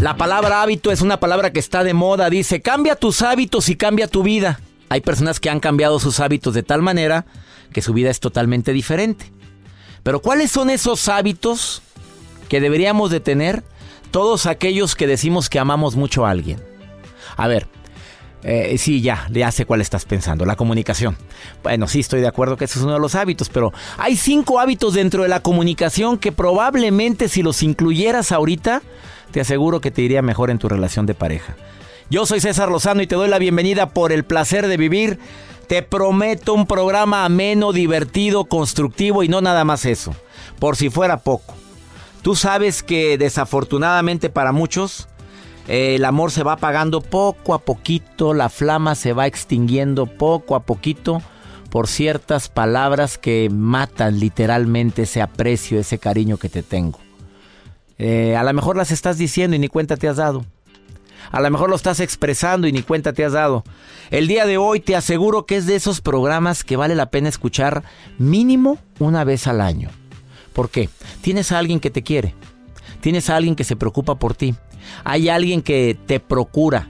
La palabra hábito es una palabra que está de moda. Dice, cambia tus hábitos y cambia tu vida. Hay personas que han cambiado sus hábitos de tal manera que su vida es totalmente diferente. Pero ¿cuáles son esos hábitos que deberíamos de tener todos aquellos que decimos que amamos mucho a alguien? A ver, eh, sí, ya, ya sé cuál estás pensando, la comunicación. Bueno, sí, estoy de acuerdo que ese es uno de los hábitos, pero hay cinco hábitos dentro de la comunicación que probablemente si los incluyeras ahorita, te aseguro que te iría mejor en tu relación de pareja. Yo soy César Lozano y te doy la bienvenida por el placer de vivir. Te prometo un programa ameno, divertido, constructivo y no nada más eso. Por si fuera poco. Tú sabes que desafortunadamente para muchos eh, el amor se va apagando poco a poquito, la flama se va extinguiendo poco a poquito por ciertas palabras que matan literalmente ese aprecio, ese cariño que te tengo. Eh, a lo mejor las estás diciendo y ni cuenta te has dado. A lo mejor lo estás expresando y ni cuenta te has dado. El día de hoy te aseguro que es de esos programas que vale la pena escuchar mínimo una vez al año. ¿Por qué? Tienes a alguien que te quiere. Tienes a alguien que se preocupa por ti. Hay alguien que te procura.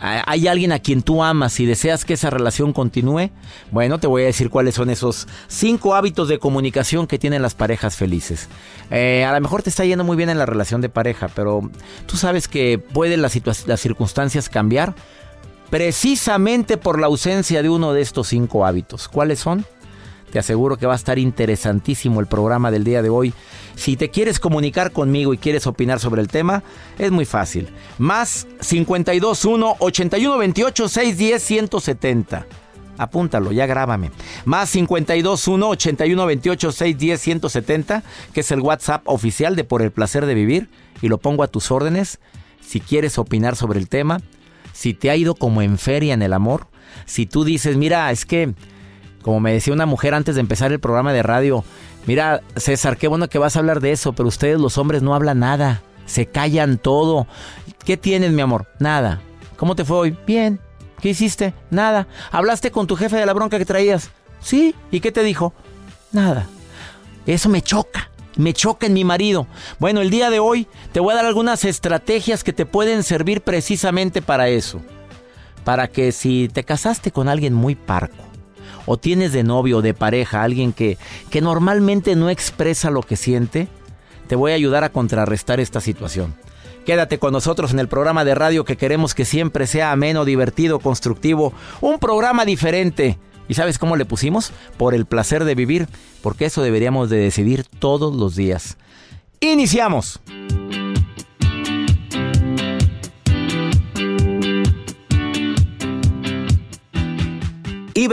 Hay alguien a quien tú amas y deseas que esa relación continúe. Bueno, te voy a decir cuáles son esos cinco hábitos de comunicación que tienen las parejas felices. Eh, a lo mejor te está yendo muy bien en la relación de pareja, pero tú sabes que pueden las, las circunstancias cambiar precisamente por la ausencia de uno de estos cinco hábitos. ¿Cuáles son? Te aseguro que va a estar interesantísimo el programa del día de hoy. Si te quieres comunicar conmigo y quieres opinar sobre el tema, es muy fácil. Más 521 8128 610 170. Apúntalo, ya grábame. Más 521 8128 610 170, que es el WhatsApp oficial de Por el placer de vivir y lo pongo a tus órdenes si quieres opinar sobre el tema, si te ha ido como en feria en el amor, si tú dices, "Mira, es que como me decía una mujer antes de empezar el programa de radio, mira, César, qué bueno que vas a hablar de eso, pero ustedes los hombres no hablan nada, se callan todo. ¿Qué tienes, mi amor? Nada. ¿Cómo te fue hoy? Bien. ¿Qué hiciste? Nada. ¿Hablaste con tu jefe de la bronca que traías? Sí. ¿Y qué te dijo? Nada. Eso me choca. Me choca en mi marido. Bueno, el día de hoy te voy a dar algunas estrategias que te pueden servir precisamente para eso. Para que si te casaste con alguien muy parco, o tienes de novio o de pareja alguien que, que normalmente no expresa lo que siente, te voy a ayudar a contrarrestar esta situación. Quédate con nosotros en el programa de radio que queremos que siempre sea ameno, divertido, constructivo, un programa diferente. ¿Y sabes cómo le pusimos? Por el placer de vivir, porque eso deberíamos de decidir todos los días. Iniciamos.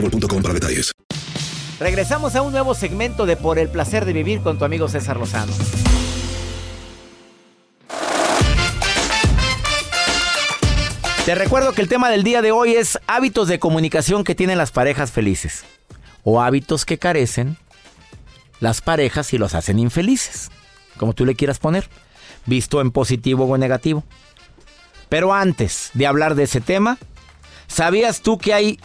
boostmobile.com para detalles. Regresamos a un nuevo segmento de Por el placer de vivir con tu amigo César Lozano. Te recuerdo que el tema del día de hoy es hábitos de comunicación que tienen las parejas felices o hábitos que carecen las parejas y los hacen infelices, como tú le quieras poner, visto en positivo o en negativo. Pero antes de hablar de ese tema, ¿sabías tú que hay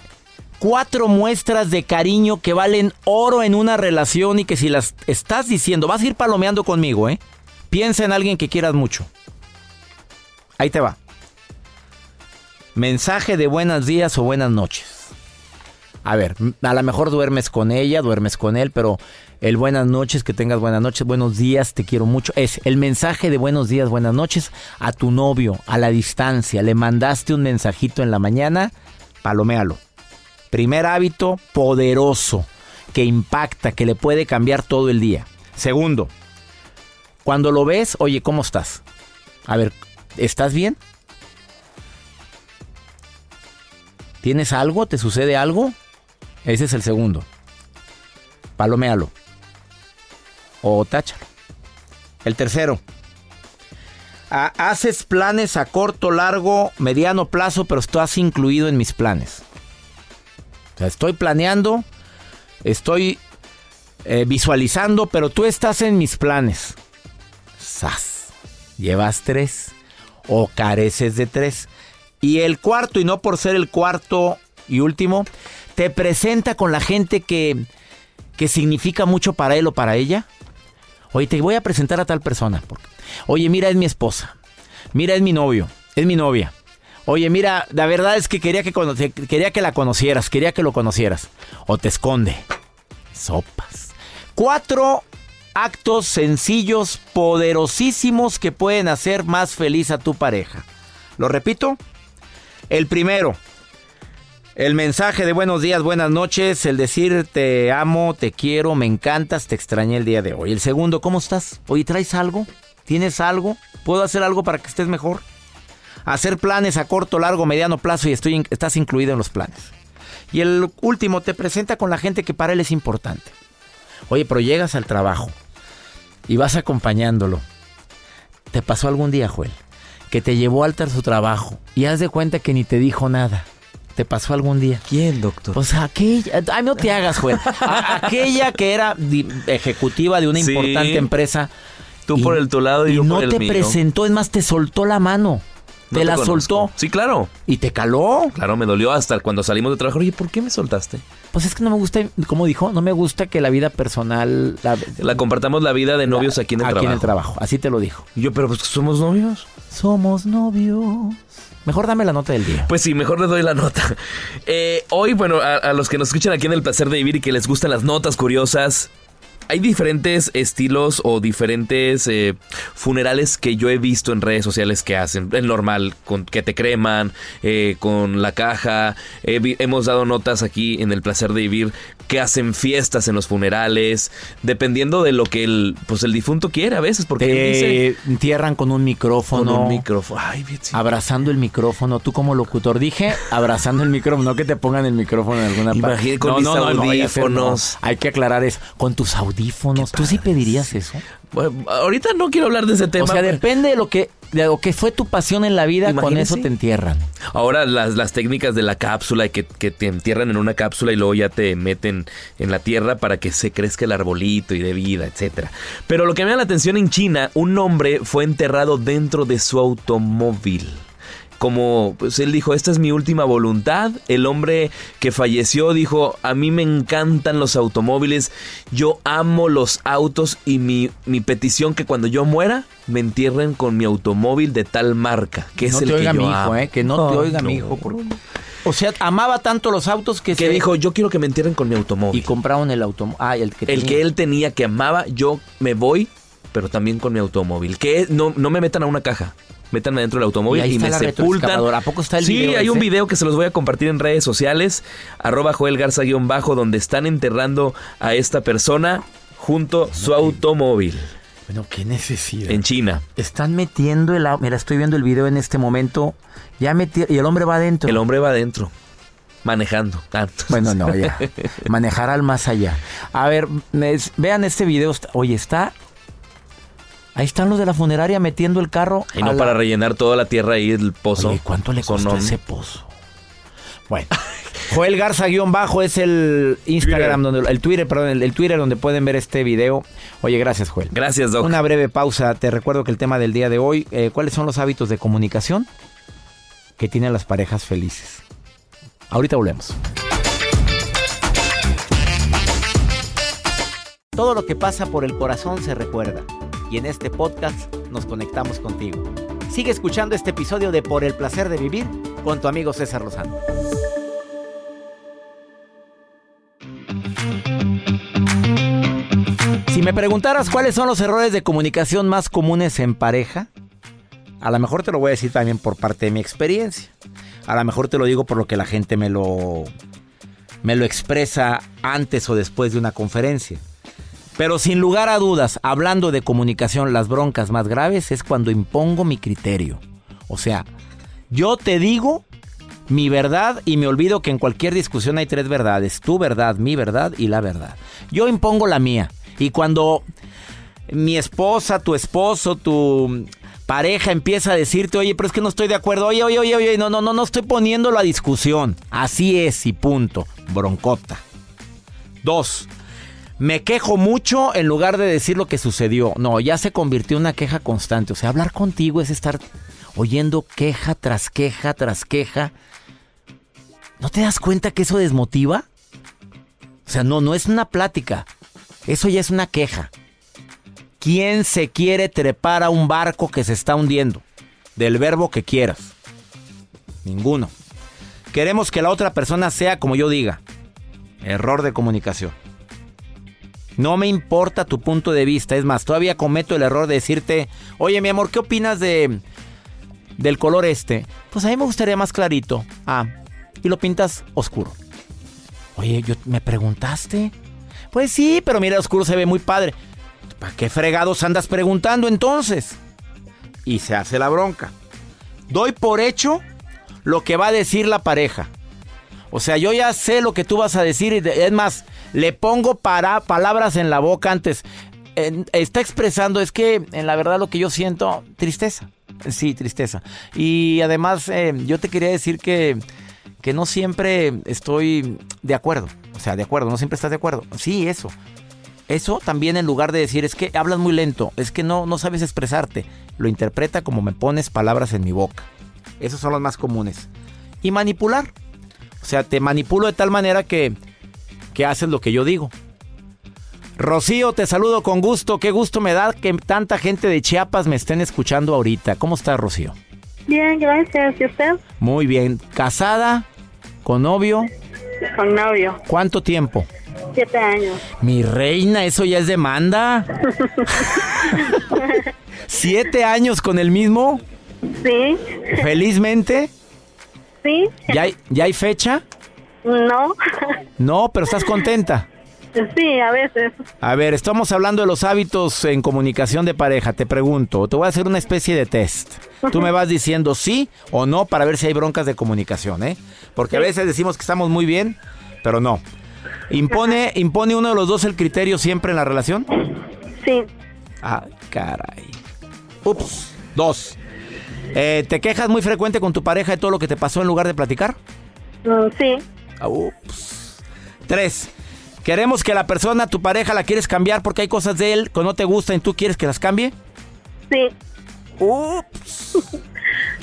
cuatro muestras de cariño que valen oro en una relación y que si las estás diciendo, vas a ir palomeando conmigo, ¿eh? Piensa en alguien que quieras mucho. Ahí te va. Mensaje de buenos días o buenas noches. A ver, a lo mejor duermes con ella, duermes con él, pero el buenas noches, que tengas buenas noches, buenos días, te quiero mucho, es el mensaje de buenos días, buenas noches a tu novio, a la distancia. Le mandaste un mensajito en la mañana, paloméalo. Primer hábito poderoso que impacta, que le puede cambiar todo el día. Segundo, cuando lo ves, oye, ¿cómo estás? A ver, ¿estás bien? ¿Tienes algo? ¿Te sucede algo? Ese es el segundo. Paloméalo. O táchalo. El tercero. haces planes a corto, largo, mediano plazo, pero estás incluido en mis planes. Sea, estoy planeando, estoy eh, visualizando, pero tú estás en mis planes. ¡Sas! Llevas tres o careces de tres. Y el cuarto, y no por ser el cuarto y último, te presenta con la gente que, que significa mucho para él o para ella. Oye, te voy a presentar a tal persona. Oye, mira, es mi esposa. Mira, es mi novio. Es mi novia. Oye, mira, la verdad es que quería que, quería que la conocieras, quería que lo conocieras. O te esconde. Sopas. Cuatro actos sencillos, poderosísimos que pueden hacer más feliz a tu pareja. Lo repito. El primero, el mensaje de buenos días, buenas noches, el decir te amo, te quiero, me encantas, te extrañé el día de hoy. El segundo, ¿cómo estás? Hoy traes algo, tienes algo, puedo hacer algo para que estés mejor. Hacer planes a corto, largo, mediano plazo y estoy, estás incluido en los planes. Y el último, te presenta con la gente que para él es importante. Oye, pero llegas al trabajo y vas acompañándolo. ¿Te pasó algún día, Joel? que te llevó a altar su trabajo y haz de cuenta que ni te dijo nada. ¿Te pasó algún día? ¿Quién, doctor? O sea, aquella. Ay, no te hagas, güey. aquella que era ejecutiva de una importante empresa. Tú por el tu lado y, yo no por el te presentó, es más, te soltó la mano. Te, la soltó. Sí, claro. ¿Y te caló? Claro, me dolió hasta cuando salimos de trabajo. Oye, ¿por qué me soltaste? Pues es que no me gusta, como dijo, no me gusta que la vida personal... La, compartamos la vida de novios aquí en el trabajo. Aquí en el trabajo, así te lo dijo. Y yo, pero pues somos novios. Somos novios. Mejor dame la nota del día. Pues sí, mejor le doy la nota. Eh, hoy, bueno, a, los que nos escuchan aquí en El Placer de Vivir y que les gustan las notas curiosas, hay diferentes estilos o diferentes eh, funerales que yo he visto en redes sociales que hacen. Es normal, con que te creman, eh, con la caja. Hemos dado notas aquí en el placer de vivir que hacen fiestas en los funerales, dependiendo de lo que el, pues el difunto quiere a veces, porque él dice Te entierran con un micrófono. con un micrófono. Ay, bien, sí. Abrazando el micrófono, tú como locutor dije, abrazando el micrófono, no que te pongan el micrófono en alguna parte. Imagínate con mis vaya a ser, audífonos. no. Hay que aclarar eso. Con tus audífonos, ¿tú sí pedirías eso? Bueno, ahorita no quiero hablar de ese tema. o sea, pero- depende de lo que de lo que fue tu pasión en la vida, con Imagínese. eso te entierran. Ahora las, las técnicas de la cápsula y que, que te entierran en una cápsula y luego ya te meten en la tierra para que se crezca el arbolito y de vida, etcétera. Pero lo que me da la atención en China, un hombre fue enterrado dentro de su automóvil. Como pues él dijo, esta es mi última voluntad. El hombre que falleció dijo, a mí me encantan los automóviles, yo amo los autos y mi, mi petición que cuando yo muera me entierren con mi automóvil de tal marca, que es no el te que yo mi hijo, amo". eh, que no te oiga mi hijo. por- O sea, amaba tanto los autos que Que se- dijo, yo quiero que me entierren con mi y automóvil. compraron el automóvil. Ah, el que el tenía. que él tenía que amaba, yo me voy, pero también con mi automóvil. Que no, no me metan a una caja. Métanme dentro del automóvil Y ahí y, está me la sepultan. ¿A poco está el sí, video hay un video que se los voy a compartir en redes sociales. Arroba Joel Garza guion bajo, donde están enterrando a esta persona junto su automóvil Bueno, qué necesidad. en China. Están metiendo el... Mira, estoy viendo el video en este momento. Ya metí... Y el hombre va adentro. El hombre va adentro, manejando. Bueno, no, ya. Manejar al más allá. A ver, vean este video. Oye, está... Ahí están los de la funeraria metiendo el carro. Y no la- para rellenar toda la tierra ahí el pozo. Oye, ¿cuánto le costó ese pozo? Bueno. Joel Garza guion bajo es el Instagram, donde, el Twitter, perdón, el, el Twitter donde pueden ver este video. Oye, gracias, Joel. Gracias, Doc. Una breve pausa. Te recuerdo que el tema del día de hoy, eh, ¿cuáles son los hábitos de comunicación que tienen las parejas felices? Ahorita volvemos. Todo lo que pasa por el corazón se recuerda. Y en este podcast nos conectamos contigo. Sigue escuchando este episodio de Por el placer de vivir con tu amigo César Lozano. Si me preguntaras cuáles son los errores de comunicación más comunes en pareja, a lo mejor te lo voy a decir también por parte de mi experiencia. A lo mejor te lo digo por lo que la gente me lo me lo expresa antes o después de una conferencia. Pero sin lugar a dudas, hablando de comunicación, las broncas más graves es cuando impongo mi criterio. O sea, yo te digo mi verdad y me olvido que en cualquier discusión hay tres verdades. Tu verdad, mi verdad y la verdad. Yo impongo la mía. Y cuando mi esposa, tu esposo, tu pareja empieza a decirte, oye, pero es que no estoy de acuerdo, oye, oye, oye, oye, no, no, no, no estoy poniéndolo a discusión. Así es y punto. Broncota. Dos, me quejo mucho en lugar de decir lo que sucedió. No, ya se convirtió en una queja constante. O sea, hablar contigo es estar oyendo queja tras queja tras queja. ¿No te das cuenta que eso desmotiva? O sea, no, no es una plática. Eso ya es una queja. ¿Quién se quiere trepar a un barco que se está hundiendo? Del verbo que quieras. Ninguno. Queremos que la otra persona sea como yo diga. Error de comunicación. No me importa tu punto de vista. Es más, todavía cometo el error de decirte, oye mi amor, ¿qué opinas de del color este? Pues a mí me gustaría más clarito. Ah, y lo pintas oscuro. Oye, yo me preguntaste. Pues sí, pero mira, oscuro se ve muy padre. ¿Para qué fregados andas preguntando entonces? Y se hace la bronca. Doy por hecho lo que va a decir la pareja. O sea, yo ya sé lo que tú vas a decir. y Es más, le pongo para palabras en la boca antes. Está expresando, es que en la verdad lo que yo siento, tristeza. Sí, tristeza. Y además, eh, yo te quería decir que, que no siempre estoy de acuerdo. O sea, de acuerdo, no siempre estás de acuerdo. Sí, eso. Eso también en lugar de decir, es que hablas muy lento, es que no, no sabes expresarte, lo interpreta como me pones palabras en mi boca. Esos son los más comunes. Y manipular. O sea, te manipulo de tal manera que, que haces lo que yo digo. Rocío, te saludo con gusto. Qué gusto me da que tanta gente de Chiapas me estén escuchando ahorita. ¿Cómo está Rocío? Bien, gracias. ¿Y usted? Muy bien. ¿Casada? ¿Con novio? Con novio. ¿Cuánto tiempo? Siete años. Mi reina, eso ya es demanda. ¿Siete años con el mismo? Sí. Felizmente. Sí. ¿Ya hay, ¿Ya hay fecha? No. No, pero estás contenta. Sí, a veces. A ver, estamos hablando de los hábitos en comunicación de pareja. Te pregunto, te voy a hacer una especie de test. Tú me vas diciendo sí o no para ver si hay broncas de comunicación, ¿eh? Porque a veces decimos que estamos muy bien, pero no. ¿Impone, ¿Impone uno de los dos el criterio siempre en la relación? Sí. Ah, caray. Ups. Dos. Eh, ¿Te quejas muy frecuente con tu pareja de todo lo que te pasó en lugar de platicar? Mm, sí. Ah, Ups. Tres. Queremos que la persona, tu pareja, la quieres cambiar porque hay cosas de él que no te gustan y tú quieres que las cambie. Sí. Ups.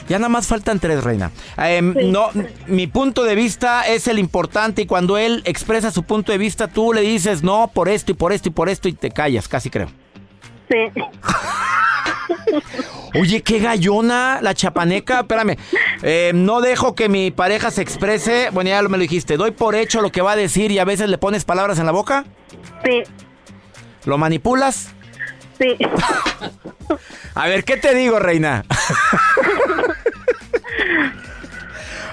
Ya nada más faltan tres, reina. Em, No, mi punto de vista es el importante y cuando él expresa su punto de vista, tú le dices no por esto y por esto y por esto y te callas, casi creo. Sí. Oye, qué gallona la chapaneca. Espérame. Eh, no dejo que mi pareja se exprese. Bueno, ya me lo dijiste. Doy por hecho lo que va a decir y a veces le pones palabras en la boca. Sí. ¿Lo manipulas? Sí. A ver, ¿qué te digo, reina?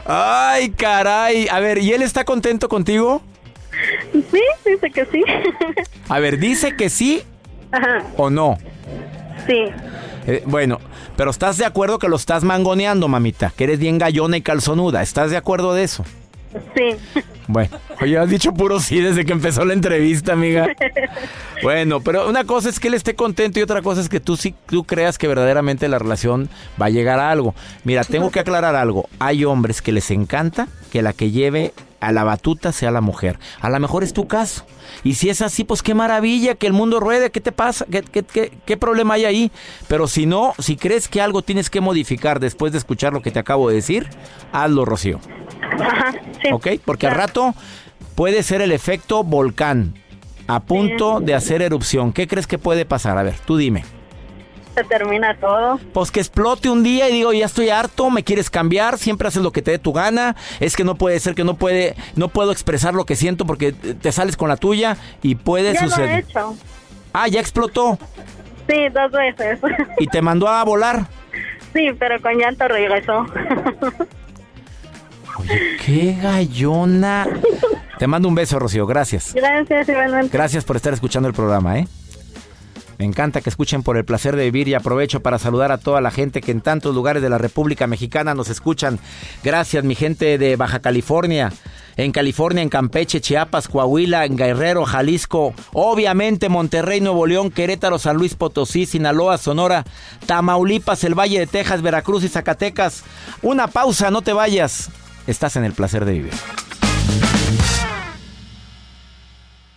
Ay, caray. A ver, ¿y él está contento contigo? Sí, dice que sí. A ver, ¿dice que sí Ajá. o no? Sí. Eh, bueno, pero ¿estás de acuerdo que lo estás mangoneando, mamita? Que eres bien gallona y calzonuda. ¿Estás de acuerdo de eso? Sí. Bueno, oye, has dicho puro sí desde que empezó la entrevista, amiga. Bueno, pero una cosa es que él esté contento y otra cosa es que tú sí tú creas que verdaderamente la relación va a llegar a algo. Mira, tengo que aclarar algo. Hay hombres que les encanta que la que lleve a la batuta sea la mujer. A lo mejor es tu caso. Y si es así, pues qué maravilla que el mundo ruede. ¿Qué te pasa? ¿Qué, qué, qué, qué problema hay ahí? Pero si no, si crees que algo tienes que modificar después de escuchar lo que te acabo de decir, hazlo, Rocío. Ajá. Sí. ¿Ok? Porque al rato puede ser el efecto volcán a punto de hacer erupción. ¿Qué crees que puede pasar? A ver, tú dime. Se termina todo. Pues que explote un día y digo, ya estoy harto, me quieres cambiar, siempre haces lo que te dé tu gana, es que no puede ser que no puede, no puedo expresar lo que siento porque te sales con la tuya y puede ya lo he suceder. hecho. Ah, ya explotó Sí, dos veces. y te mandó a volar. Sí, pero con llanto regresó. Qué gallona. Te mando un beso, Rocío, gracias. Gracias, igualmente. Gracias por estar escuchando el programa, ¿eh? Me encanta que escuchen por el placer de vivir y aprovecho para saludar a toda la gente que en tantos lugares de la República Mexicana nos escuchan. Gracias, mi gente de Baja California, en California, en Campeche, Chiapas, Coahuila, en Guerrero, Jalisco, obviamente Monterrey, Nuevo León, Querétaro, San Luis Potosí, Sinaloa, Sonora, Tamaulipas, el Valle de Texas, Veracruz y Zacatecas. Una pausa, no te vayas. Estás en el placer de vivir.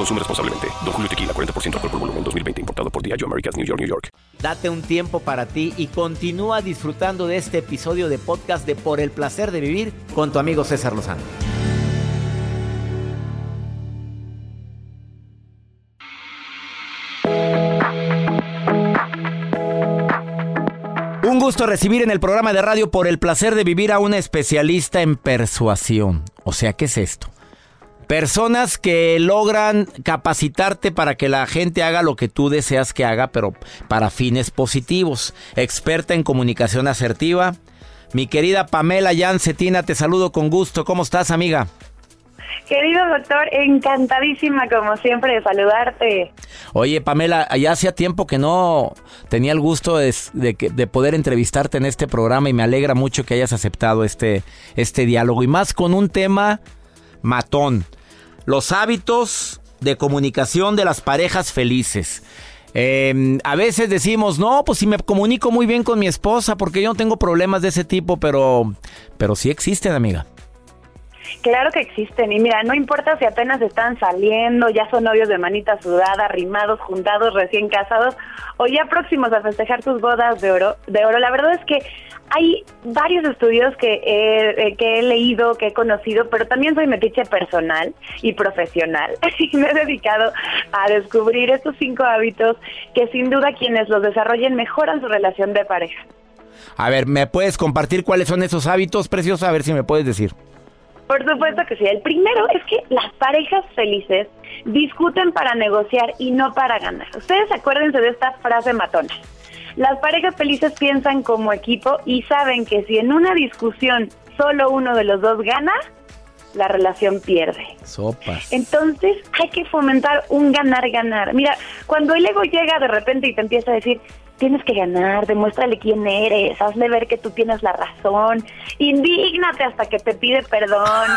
Consume responsablemente. Don Julio Tequila, 40% alcohol por volumen, 2020. Importado por Diageo Americas, New York, New York. Date un tiempo para ti y continúa disfrutando de este episodio de podcast de Por el placer de vivir con tu amigo César Lozano. Un gusto recibir en el programa de radio Por el placer de vivir a una especialista en persuasión. O sea, ¿qué es esto? Personas que logran capacitarte para que la gente haga lo que tú deseas que haga, pero para fines positivos. Experta en comunicación asertiva. Mi querida Pamela Jan Cetina, te saludo con gusto. ¿Cómo estás, amiga? Querido doctor, encantadísima como siempre de saludarte. Oye, Pamela, ya hacía tiempo que no tenía el gusto de, de, de, poder entrevistarte en este programa y me alegra mucho que hayas aceptado este, este diálogo y más con un tema matón. Los hábitos de comunicación de las parejas felices. Eh, a veces decimos, no, pues si me comunico muy bien con mi esposa porque yo no tengo problemas de ese tipo, pero, pero sí existen, amiga. Claro que existen. Y mira, no importa si apenas están saliendo, ya son novios de manita sudada, rimados, juntados, recién casados, o ya próximos a festejar sus bodas de oro. De oro. La verdad es que hay varios estudios que he, eh, que he leído, que he conocido, pero también soy metiche personal y profesional. Y me he dedicado a descubrir estos cinco hábitos que sin duda quienes los desarrollen mejoran su relación de pareja. A ver, ¿me puedes compartir cuáles son esos hábitos, preciosa? A ver si me puedes decir. Por supuesto que sí. El primero es que las parejas felices discuten para negociar y no para ganar. Ustedes acuérdense de esta frase matona. Las parejas felices piensan como equipo y saben que si en una discusión solo uno de los dos gana, la relación pierde. Sopas. Entonces hay que fomentar un ganar-ganar. Mira, cuando el ego llega de repente y te empieza a decir, tienes que ganar, demuéstrale quién eres, hazle ver que tú tienes la razón, indígnate hasta que te pide perdón.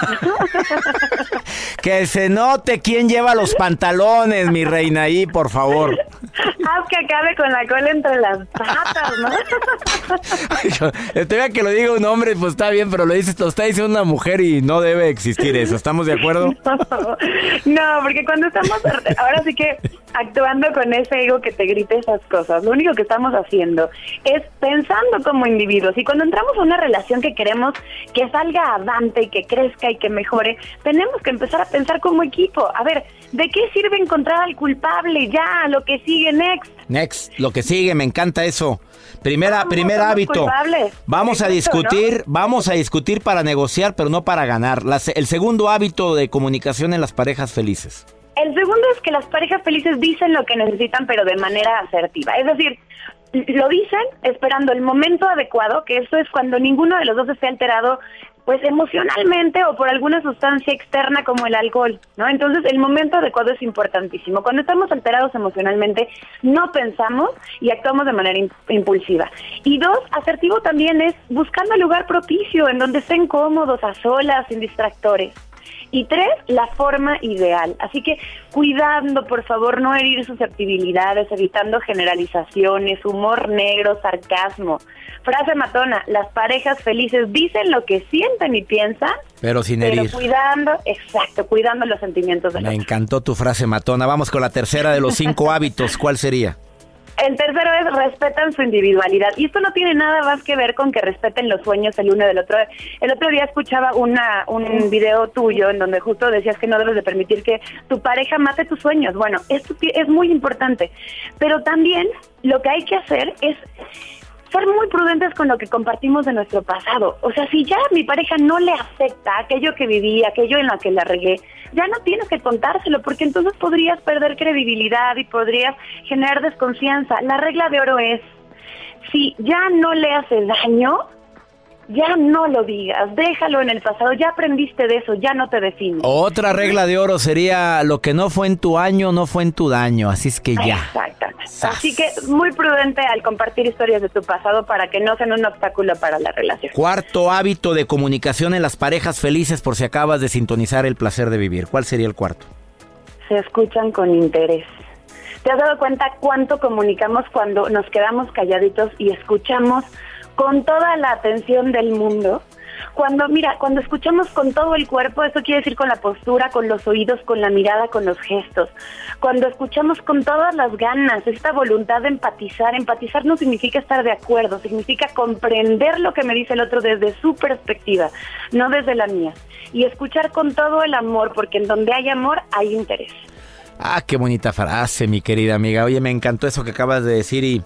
que se note quién lleva los pantalones, mi reina, ahí, por favor. Haz que acabe con la cola entre las patas, ¿no? Te vea que lo diga un hombre, pues está bien, pero lo dices, lo está diciendo una mujer y no debe existir eso. ¿Estamos de acuerdo? No, porque cuando estamos, ahora sí que actuando con ese ego que te grite esas cosas, lo único que estamos haciendo es pensando como individuos. Y cuando entramos a una relación que queremos que salga avante y que crezca y que mejore, tenemos que empezar a pensar como equipo. A ver, ¿de qué sirve encontrar al culpable? Ya, lo que sigue, next. Next, lo que sigue, me encanta eso. Primera, primer hábito. Vamos a discutir, vamos a discutir para negociar, pero no para ganar. el segundo hábito de comunicación en las parejas felices. El segundo es que las parejas felices dicen lo que necesitan, pero de manera asertiva. Es decir, lo dicen esperando el momento adecuado, que eso es cuando ninguno de los dos esté alterado pues emocionalmente o por alguna sustancia externa como el alcohol, ¿no? Entonces el momento adecuado es importantísimo. Cuando estamos alterados emocionalmente, no pensamos y actuamos de manera impulsiva. Y dos, asertivo también es buscando el lugar propicio en donde estén cómodos, a solas, sin distractores. Y tres, la forma ideal. Así que cuidando, por favor, no herir susceptibilidades, evitando generalizaciones, humor negro, sarcasmo. Frase matona, las parejas felices dicen lo que sienten y piensan. Pero sin herir. Pero cuidando, exacto, cuidando los sentimientos de Me encantó tu frase matona. Vamos con la tercera de los cinco hábitos. ¿Cuál sería? El tercero es respetan su individualidad. Y esto no tiene nada más que ver con que respeten los sueños el uno del otro. El otro día escuchaba una, un video tuyo en donde justo decías que no debes de permitir que tu pareja mate tus sueños. Bueno, esto es muy importante. Pero también lo que hay que hacer es ser muy prudentes con lo que compartimos de nuestro pasado. O sea, si ya mi pareja no le afecta aquello que viví, aquello en lo que la regué, ya no tienes que contárselo, porque entonces podrías perder credibilidad y podrías generar desconfianza. La regla de oro es, si ya no le hace daño, ya no lo digas, déjalo en el pasado, ya aprendiste de eso, ya no te defines. Otra regla de oro sería lo que no fue en tu año, no fue en tu daño, así es que ya. Exactamente. Así que muy prudente al compartir historias de tu pasado para que no sean un obstáculo para la relación. Cuarto hábito de comunicación en las parejas felices por si acabas de sintonizar el placer de vivir. ¿Cuál sería el cuarto? Se escuchan con interés. ¿Te has dado cuenta cuánto comunicamos cuando nos quedamos calladitos y escuchamos con toda la atención del mundo. Cuando, mira, cuando escuchamos con todo el cuerpo, eso quiere decir con la postura, con los oídos, con la mirada, con los gestos. Cuando escuchamos con todas las ganas, esta voluntad de empatizar, empatizar no significa estar de acuerdo, significa comprender lo que me dice el otro desde su perspectiva, no desde la mía. Y escuchar con todo el amor, porque en donde hay amor hay interés. Ah, qué bonita frase, mi querida amiga. Oye, me encantó eso que acabas de decir y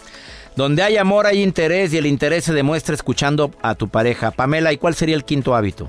donde hay amor hay interés y el interés se demuestra escuchando a tu pareja. Pamela, ¿y cuál sería el quinto hábito?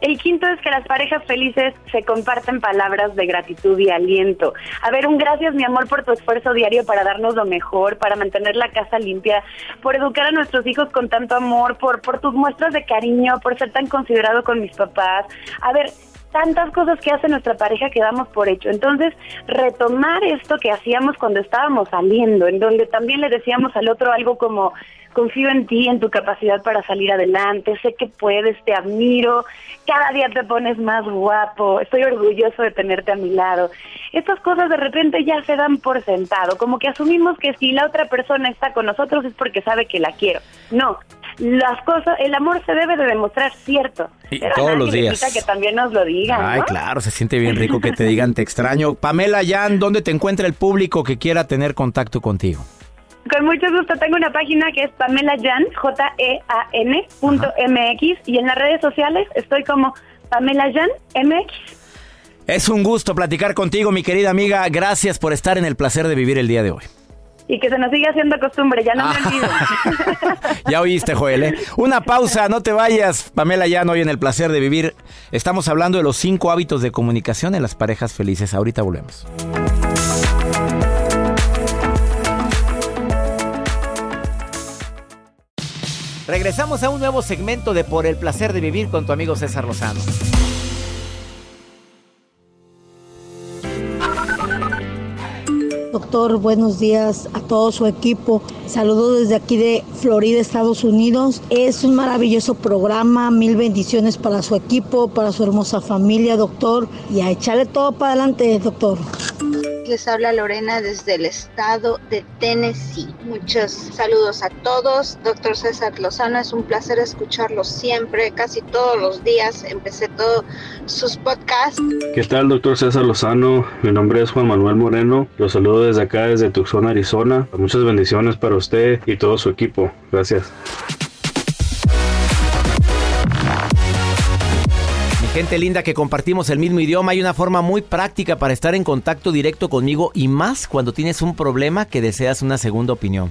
El quinto es que las parejas felices se comparten palabras de gratitud y aliento. A ver, un gracias mi amor por tu esfuerzo diario para darnos lo mejor, para mantener la casa limpia, por educar a nuestros hijos con tanto amor, por, por tus muestras de cariño, por ser tan considerado con mis papás. A ver, tantas cosas que hace nuestra pareja que damos por hecho. Entonces, retomar esto que hacíamos cuando estábamos saliendo, en donde también le decíamos al otro algo como, confío en ti, en tu capacidad para salir adelante, sé que puedes, te admiro, cada día te pones más guapo, estoy orgulloso de tenerte a mi lado. Estas cosas de repente ya se dan por sentado, como que asumimos que si la otra persona está con nosotros es porque sabe que la quiero. No, las cosas, el amor se debe de demostrar cierto. Y pero todos los días. que también nos lo digan. Ay, ¿no? claro, se siente bien rico que te digan te extraño. Pamela Yan, ¿dónde te encuentra el público que quiera tener contacto contigo? Con mucho gusto tengo una página que es Pamela Jan, J-E-A-N punto MX y en las redes sociales estoy como Pamela Jan MX. Es un gusto platicar contigo, mi querida amiga. Gracias por estar en el placer de vivir el día de hoy. Y que se nos siga haciendo costumbre, ya no me olvido. Ya oíste, Joel. ¿eh? Una pausa, no te vayas. Pamela Yan, hoy en el placer de vivir. Estamos hablando de los cinco hábitos de comunicación en las parejas felices. Ahorita volvemos. Regresamos a un nuevo segmento de Por el placer de vivir con tu amigo César Lozano. Doctor, buenos días a todo su equipo. Saludos desde aquí de Florida, Estados Unidos. Es un maravilloso programa. Mil bendiciones para su equipo, para su hermosa familia, doctor. Y a echarle todo para adelante, doctor. Les habla Lorena desde el estado de Tennessee. Muchos saludos a todos. Doctor César Lozano, es un placer escucharlo siempre, casi todos los días. Empecé todos sus podcasts. ¿Qué tal, doctor César Lozano? Mi nombre es Juan Manuel Moreno. Los saludo desde acá, desde Tucson, Arizona. Muchas bendiciones para usted y todo su equipo. Gracias. Gente linda que compartimos el mismo idioma, hay una forma muy práctica para estar en contacto directo conmigo y más cuando tienes un problema que deseas una segunda opinión.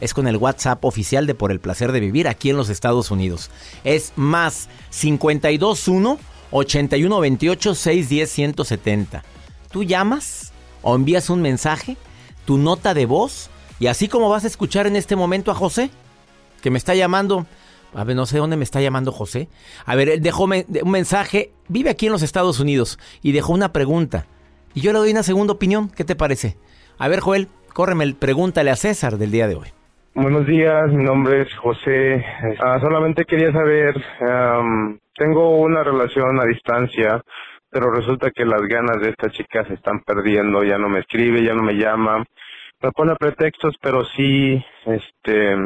Es con el WhatsApp oficial de Por el Placer de Vivir aquí en los Estados Unidos. Es más 521 8128 610 170. Tú llamas o envías un mensaje, tu nota de voz y así como vas a escuchar en este momento a José, que me está llamando. A ver, no sé dónde me está llamando José. A ver, él dejó un mensaje, vive aquí en los Estados Unidos y dejó una pregunta. Y yo le doy una segunda opinión, ¿qué te parece? A ver, Joel, córreme, pregúntale a César del día de hoy. Buenos días, mi nombre es José. Ah, solamente quería saber, tengo una relación a distancia, pero resulta que las ganas de esta chica se están perdiendo, ya no me escribe, ya no me llama, me pone pretextos, pero sí, este,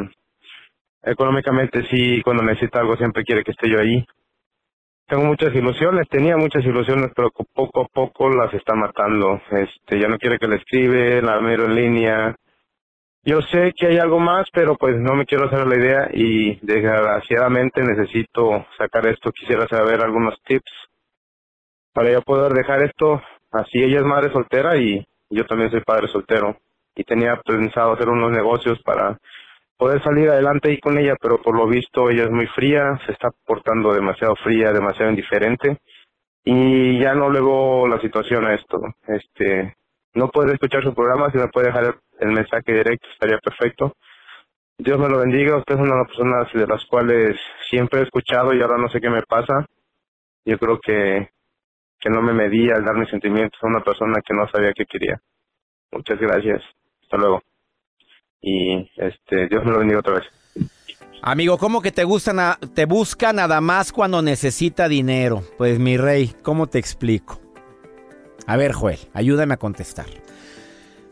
económicamente sí, cuando necesita algo siempre quiere que esté yo ahí. Tengo muchas ilusiones, tenía muchas ilusiones, pero co- poco a poco las está matando. Este, ya no quiere que le escribe, la miro en línea, yo sé que hay algo más, pero pues no me quiero hacer la idea y desgraciadamente necesito sacar esto. Quisiera saber algunos tips para yo poder dejar esto. Así ella es madre soltera y yo también soy padre soltero. Y tenía pensado hacer unos negocios para poder salir adelante ahí con ella, pero por lo visto ella es muy fría, se está portando demasiado fría, demasiado indiferente. Y ya no luego la situación a esto. Este, no puede escuchar su programa, si me puede dejar el, mensaje directo estaría perfecto. Dios me lo bendiga, usted es una de las personas de las cuales siempre he escuchado y ahora no sé qué me pasa. Yo creo que, que no me medía al dar mis sentimientos a una persona que no sabía qué quería. Muchas gracias. Hasta luego. Y este, Dios me lo bendiga otra vez. Amigo, ¿cómo que te gustan a- te busca nada más cuando necesita dinero? Pues mi rey, ¿cómo te explico? A ver, Joel, ayúdame a contestar.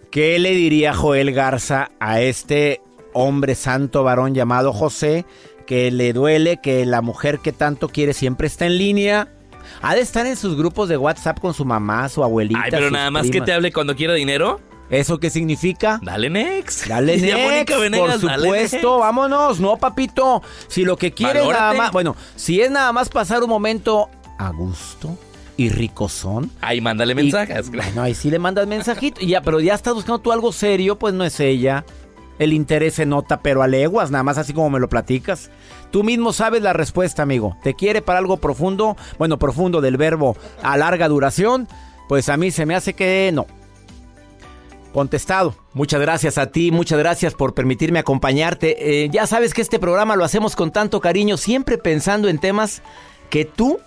¿Qué le diría Joel Garza a este hombre santo varón llamado José que le duele que la mujer que tanto quiere siempre está en línea? Ha de estar en sus grupos de WhatsApp con su mamá, su abuelita. Ay, pero sus nada más que te hable cuando quiera dinero. ¿Eso qué significa? Dale next. Dale next, Mónica Venegas, por supuesto, next. vámonos, no papito. Si lo que quieres Valórate. nada más, bueno, si es nada más pasar un momento a gusto y ricozón. Ahí mándale y- mensajes. bueno, ahí sí le mandas mensajito, y ya, pero ya estás buscando tú algo serio, pues no es ella. El interés se nota, pero a leguas, nada más así como me lo platicas. Tú mismo sabes la respuesta, amigo. ¿Te quiere para algo profundo? Bueno, profundo del verbo a larga duración. Pues a mí se me hace que no. Contestado. Muchas gracias a ti, muchas gracias por permitirme acompañarte. Eh, ya sabes que este programa lo hacemos con tanto cariño, siempre pensando en temas que tú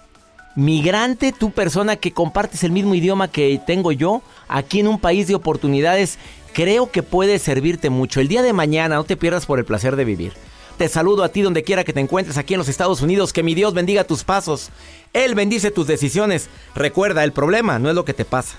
migrante, tú persona que compartes el mismo idioma que tengo yo, aquí en un país de oportunidades, creo que puede servirte mucho. El día de mañana no te pierdas por el placer de vivir. Te saludo a ti donde quiera que te encuentres aquí en los Estados Unidos. Que mi Dios bendiga tus pasos. Él bendice tus decisiones. Recuerda, el problema no es lo que te pasa.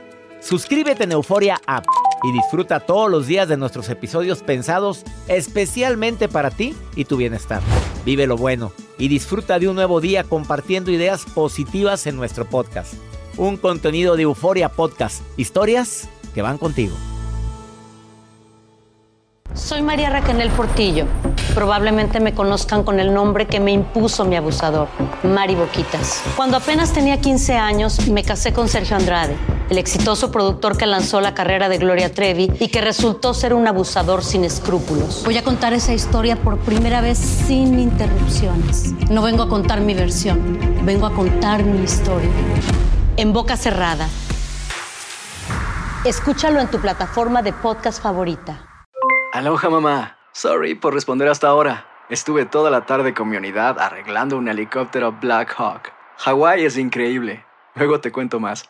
Suscríbete en Euforia App y disfruta todos los días de nuestros episodios pensados especialmente para ti y tu bienestar. Vive lo bueno y disfruta de un nuevo día compartiendo ideas positivas en nuestro podcast. Un contenido de Euforia Podcast, historias que van contigo. Soy María Raquel Portillo. Probablemente me conozcan con el nombre que me impuso mi abusador, Mari Boquitas. Cuando apenas tenía 15 años, me casé con Sergio Andrade, el exitoso productor que lanzó la carrera de Gloria Trevi y que resultó ser un abusador sin escrúpulos. Voy a contar esa historia por primera vez sin interrupciones. No vengo a contar mi versión, vengo a contar mi historia. En boca cerrada. Escúchalo en tu plataforma de podcast favorita. Aloha mamá. Sorry por responder hasta ahora. Estuve toda la tarde con mi unidad arreglando un helicóptero Black Hawk. Hawái es increíble. Luego te cuento más.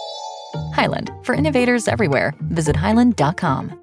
Highland, for innovators everywhere, visit highland.com.